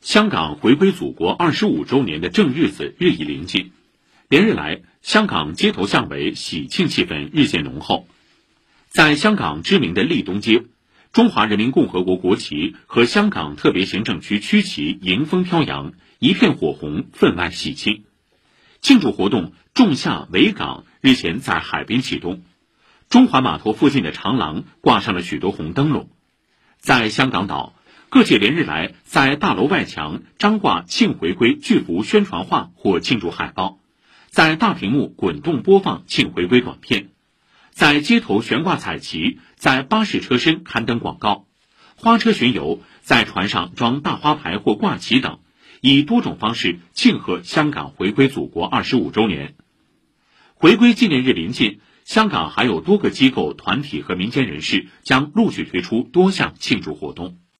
香港回归祖国二十五周年的正日子日益临近，连日来，香港街头巷尾喜庆气氛日渐浓厚。在香港知名的利东街，中华人民共和国国旗和香港特别行政区区旗迎风飘扬，一片火红，分外喜庆。庆祝活动“仲夏维港”日前在海边启动，中环码头附近的长廊挂上了许多红灯笼。在香港岛，各界连日来在大楼外墙张挂“庆回归”巨幅宣传画或庆祝海报，在大屏幕滚动播放“庆回归”短片，在街头悬挂彩旗，在巴士车身刊登广告，花车巡游，在船上装大花牌或挂旗等，以多种方式庆贺香港回归祖国二十五周年。回归纪念日临近，香港还有多个机构、团体和民间人士将陆续推出多项庆祝活动。